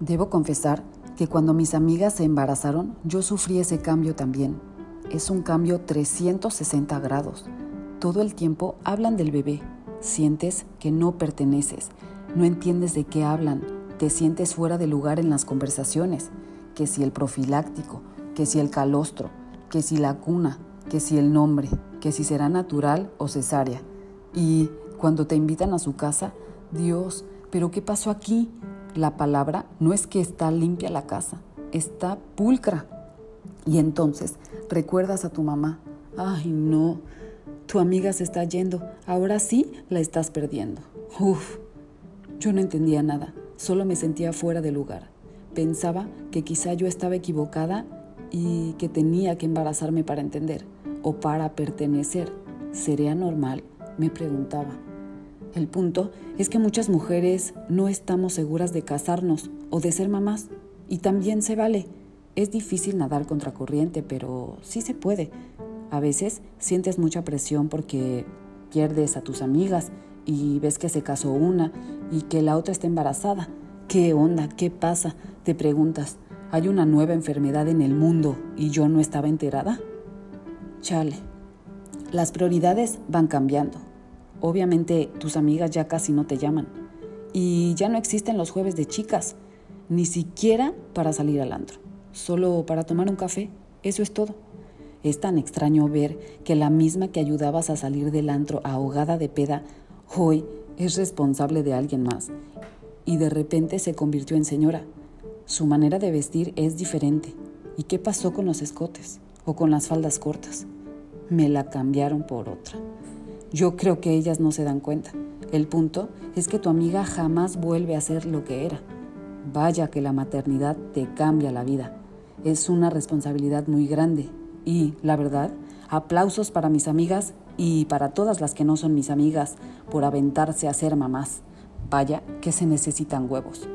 Debo confesar que cuando mis amigas se embarazaron, yo sufrí ese cambio también. Es un cambio 360 grados. Todo el tiempo hablan del bebé. Sientes que no perteneces. No entiendes de qué hablan. Te sientes fuera de lugar en las conversaciones. Que si el profiláctico, que si el calostro, que si la cuna, que si el nombre, que si será natural o cesárea. Y cuando te invitan a su casa, Dios, ¿pero qué pasó aquí? La palabra no es que está limpia la casa, está pulcra. Y entonces recuerdas a tu mamá, ay no, tu amiga se está yendo, ahora sí la estás perdiendo. Uf, yo no entendía nada, solo me sentía fuera de lugar. Pensaba que quizá yo estaba equivocada y que tenía que embarazarme para entender o para pertenecer. ¿Sería normal? Me preguntaba. El punto es que muchas mujeres no estamos seguras de casarnos o de ser mamás y también se vale. Es difícil nadar contracorriente, pero sí se puede. A veces sientes mucha presión porque pierdes a tus amigas y ves que se casó una y que la otra está embarazada. ¿Qué onda? ¿Qué pasa? Te preguntas, ¿hay una nueva enfermedad en el mundo y yo no estaba enterada? Chale, las prioridades van cambiando. Obviamente tus amigas ya casi no te llaman. Y ya no existen los jueves de chicas, ni siquiera para salir al antro. Solo para tomar un café, eso es todo. Es tan extraño ver que la misma que ayudabas a salir del antro ahogada de peda, hoy es responsable de alguien más. Y de repente se convirtió en señora. Su manera de vestir es diferente. ¿Y qué pasó con los escotes? ¿O con las faldas cortas? Me la cambiaron por otra. Yo creo que ellas no se dan cuenta. El punto es que tu amiga jamás vuelve a ser lo que era. Vaya que la maternidad te cambia la vida. Es una responsabilidad muy grande. Y, la verdad, aplausos para mis amigas y para todas las que no son mis amigas por aventarse a ser mamás. Vaya que se necesitan huevos.